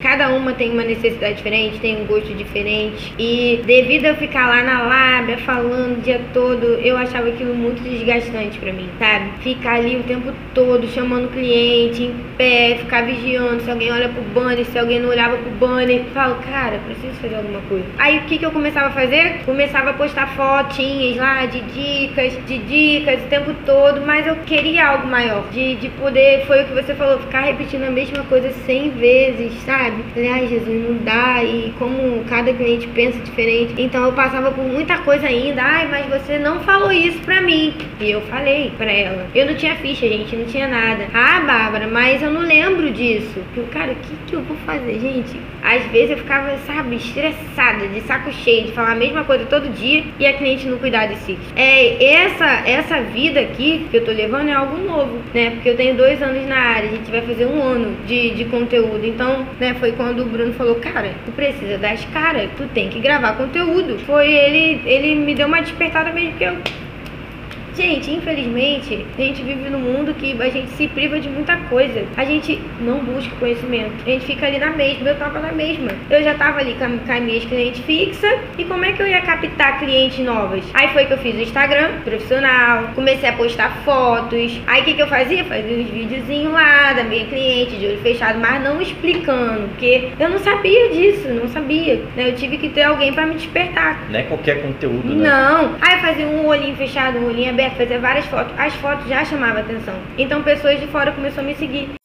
Cada uma tem uma necessidade diferente, tem um gosto diferente. E devido a eu ficar lá na lábia falando o dia todo, eu achava aquilo muito desgastante pra mim, sabe? Ficar ali o tempo todo chamando cliente em pé, ficar vigiando se alguém olha pro banner, se alguém não olhava pro banner. Falo, cara, preciso fazer alguma coisa. Aí o que, que eu começava a fazer? Começava a postar fotinhas lá de dicas, de dicas o tempo todo, mas eu queria algo maior. De, de poder, foi o que você falou, ficar repetindo a mesma coisa 100 vezes, sabe? Sabe? Ai Jesus, não dá. E como cada cliente pensa diferente. Então eu passava por muita coisa ainda. Ai, mas você não falou isso pra mim. E eu falei pra ela. Eu não tinha ficha, gente, não tinha nada. Ah, Bárbara, mas eu não lembro disso. Eu, cara, o que, que eu vou fazer, gente? Às vezes eu ficava, sabe, estressada, de saco cheio, de falar a mesma coisa todo dia e a cliente não cuidar de si. É, essa, essa vida aqui que eu tô levando é algo novo, né? Porque eu tenho dois anos na área, a gente vai fazer um ano de, de conteúdo. Então, né, foi quando o Bruno falou, cara, tu precisa das caras, tu tem que gravar conteúdo. Foi ele, ele me deu uma despertada mesmo que eu Gente, infelizmente, a gente vive num mundo que a gente se priva de muita coisa. A gente não busca conhecimento. A gente fica ali na mesma. Eu tava na mesma. Eu já tava ali com, com a minha cliente fixa. E como é que eu ia captar clientes novas? Aí foi que eu fiz o Instagram profissional. Comecei a postar fotos. Aí o que, que eu fazia? Fazia uns videozinhos lá da minha cliente de olho fechado, mas não explicando. Porque eu não sabia disso, não sabia. Né? Eu tive que ter alguém para me despertar. Não é qualquer conteúdo, né? Não. Aí eu fazia um olhinho fechado, um olhinho aberto fazer várias fotos. As fotos já chamavam atenção. Então pessoas de fora começaram a me seguir.